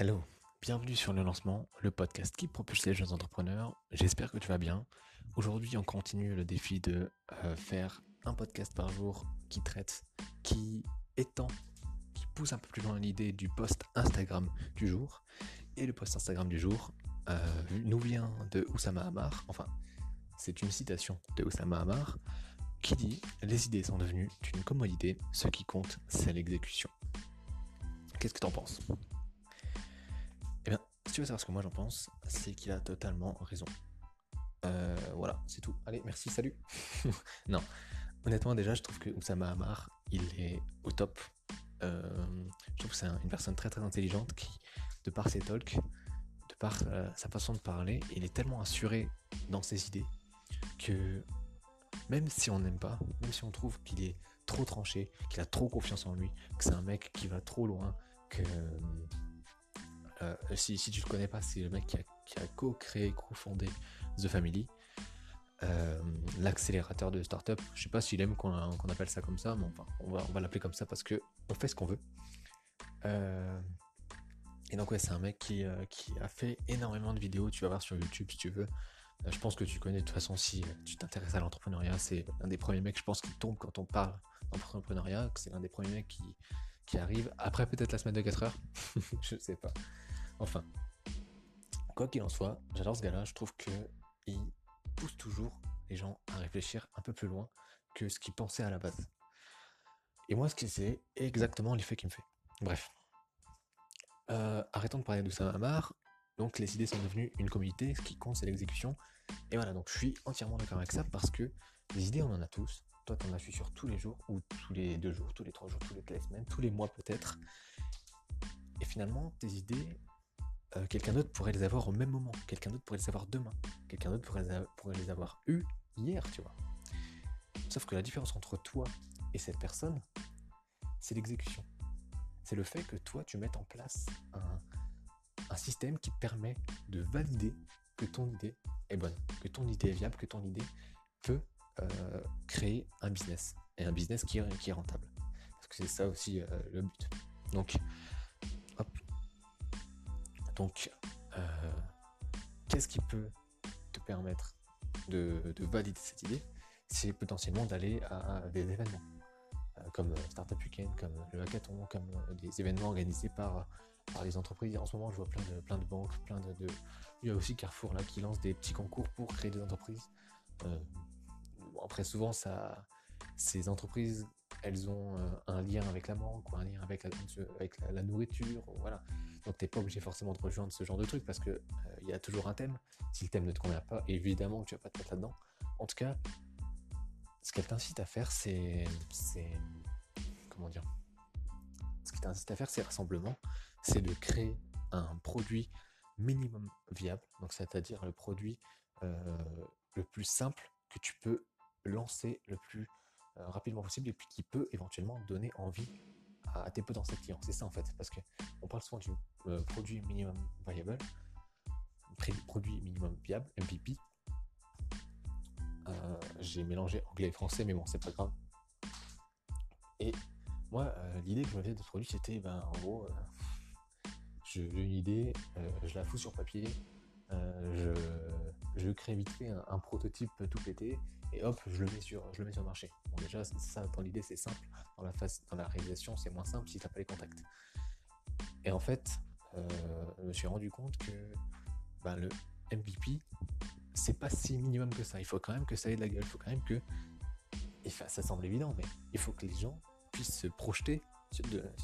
Hello, bienvenue sur le lancement, le podcast qui propulse les jeunes entrepreneurs. J'espère que tu vas bien. Aujourd'hui, on continue le défi de euh, faire un podcast par jour qui traite, qui étend, qui pousse un peu plus loin l'idée du post Instagram du jour. Et le post Instagram du jour euh, nous vient de Oussama Hamar. Enfin, c'est une citation de Oussama Hamar qui dit Les idées sont devenues une commodité, ce qui compte, c'est l'exécution. Qu'est-ce que t'en penses? Tu veux savoir ce que moi j'en pense, c'est qu'il a totalement raison. Euh, voilà, c'est tout. Allez, merci, salut. non, honnêtement, déjà, je trouve que Oussama Hamar, il est au top. Euh, je trouve que c'est une personne très très intelligente qui, de par ses talks, de par euh, sa façon de parler, il est tellement assuré dans ses idées que même si on n'aime pas, même si on trouve qu'il est trop tranché, qu'il a trop confiance en lui, que c'est un mec qui va trop loin, que euh, si, tu le connais pas, c'est le mec qui a, co-créé, co-fondé The Family, euh, l'accélérateur de start-up. Je sais pas s'il aime qu'on appelle ça comme ça, mais enfin, on va, l'appeler comme ça parce que on fait ce qu'on veut. Euh, et donc ouais, c'est un mec qui, a fait énormément de vidéos, tu vas voir sur YouTube si tu veux, je pense que tu connais de toute façon si tu t'intéresses à l'entrepreneuriat, c'est l'un des premiers mecs, je pense, qui tombe quand on parle d'entrepreneuriat, c'est l'un des premiers mecs qui, qui arrive. Après peut-être la semaine de 4 heures, je sais pas. Enfin, quoi qu'il en soit, j'adore ce gars-là, je trouve qu'il pousse toujours les gens à réfléchir un peu plus loin que ce qu'ils pensaient à la base. Et moi, ce que c'est exactement l'effet qu'il me fait. Bref. Euh, arrêtons de parler de ça Amar. Donc les idées sont devenues une communauté, ce qui compte c'est l'exécution. Et voilà, donc je suis entièrement d'accord avec ça parce que les idées on en a tous. Toi t'en as, je suis sûr, tous les jours, ou tous les deux jours, tous les trois jours, tous les semaines, tous les mois peut-être. Et finalement, tes idées, euh, quelqu'un d'autre pourrait les avoir au même moment, quelqu'un d'autre pourrait les avoir demain, quelqu'un d'autre pourrait, les avoir eu hier, tu vois. Sauf que la différence entre toi et cette personne, c'est l'exécution. C'est le fait que toi, tu mettes en place un, système qui permet de valider que ton idée est bonne, que ton idée est viable, que ton idée peut euh, créer un business et un business qui est, qui est rentable. Parce que c'est ça aussi euh, le but. Donc, hop. Donc, euh, qu'est-ce qui peut te permettre de, de valider cette idée? C'est potentiellement d'aller à des événements comme Startup Weekend, comme le hackathon, comme des événements organisés par les entreprises. En ce moment, je vois plein de, plein de banques, plein de, Il y a aussi Carrefour là qui lance des petits concours pour créer des entreprises. Euh, après, souvent, ces entreprises, elles ont euh, un lien avec la banque ou un lien avec la, la, nourriture. Voilà. Donc, t'es pas obligé forcément de rejoindre ce genre de truc parce que euh, il y a toujours un thème. Si le thème ne te convient pas, évidemment que tu vas pas te mettre là-dedans. En tout cas, ce qu'elle t'incite à faire, c'est, comment dire Ce qui t'incite à faire, c'est rassemblement c'est de créer un produit minimum viable, donc c'est-à-dire le produit euh, le plus simple que tu peux lancer le plus euh, rapidement possible et puis qui peut éventuellement donner envie à, tes potentiels clients. C'est ça en fait, parce que on parle souvent du euh, produit minimum viable, produit minimum viable, MVP. J'ai mélangé anglais et français, mais bon, c'est pas grave. Et moi, l'idée que je m'avais de ce produit, c'était, ben, en gros, j'ai une idée, euh, je la fous sur papier, euh, je, crée vite fait un, prototype tout pété et hop, je le mets sur, je le mets sur le marché. Bon, déjà, ça, dans l'idée, c'est simple. Dans la, phase, dans la réalisation, c'est moins simple si tu n'as pas les contacts. Et en fait, euh, je me suis rendu compte que ben, le MVP, c'est pas si minimum que ça. Il faut quand même que ça ait de la gueule. Il faut quand même que. ça semble évident, mais il faut que les gens puissent se projeter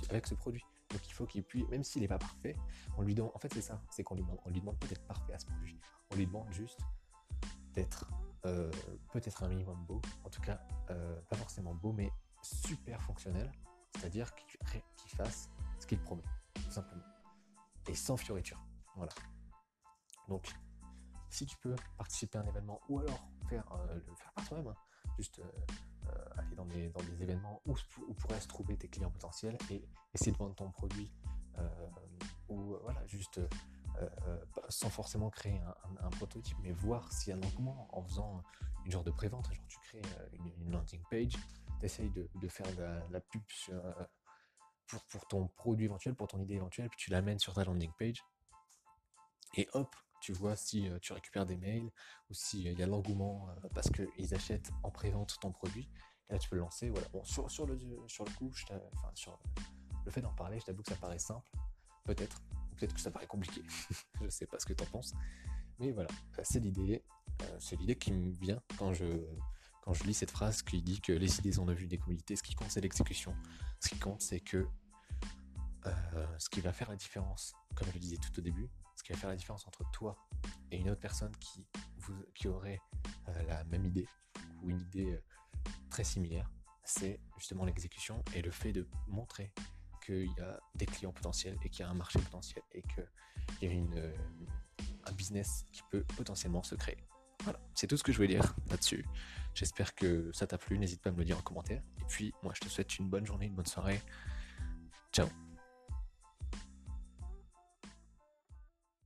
avec ce produit. Donc il faut qu'il puisse, même s'il n'est pas parfait, on lui demande, en fait c'est ça, c'est qu'on lui demande, on lui demande peut-être parfait à ce produit. On lui demande juste d'être euh, peut-être un minimum beau, en tout cas euh, pas forcément beau, mais super fonctionnel, c'est-à-dire qu'il fasse ce qu'il promet, tout simplement. Et sans fioriture. Voilà. Donc, si tu peux participer à un événement ou alors faire euh, le faire par toi-même, hein, juste aller dans des, dans des événements où, où, pourraient se trouver tes clients potentiels et essayer de vendre ton produit euh, ou voilà juste sans forcément créer un, prototype, mais voir s'il y a un engouement en faisant une genre de prévente, genre tu crées une, landing page, tu essayes de, de, faire de la, pub pour, pour ton produit éventuel, pour ton idée éventuelle, puis tu l'amènes sur ta landing page. Et hop, tu vois si tu récupères des mails ou s'il y a l'engouement parce qu'ils achètent en pré-vente ton produit. Et là, tu peux le lancer. Voilà. sur, sur, le, sur le coup, enfin, sur le fait d'en parler, je t'avoue que ça paraît simple, peut-être, peut-être que ça paraît compliqué. je sais pas ce que tu en penses. Mais voilà, c'est l'idée. c'est l'idée qui me vient quand je, quand je lis cette phrase qui dit que les idées sont devenues des communautés. Ce qui compte, c'est l'exécution. Ce qui compte, c'est que ce qui va faire la différence, comme je le disais tout au début, qui va faire la différence entre toi et une autre personne qui, vous, qui aurait euh, la même idée ou une idée euh, très similaire, c'est justement l'exécution et le fait de montrer qu'il y a des clients potentiels et qu'il y a un marché potentiel et qu'il y a une, euh, un business qui peut potentiellement se créer. Voilà, c'est tout ce que je voulais dire là-dessus. J'espère que ça t'a plu, n'hésite pas à me le dire en commentaire. Et puis, moi, je te souhaite une bonne journée, une bonne soirée. Ciao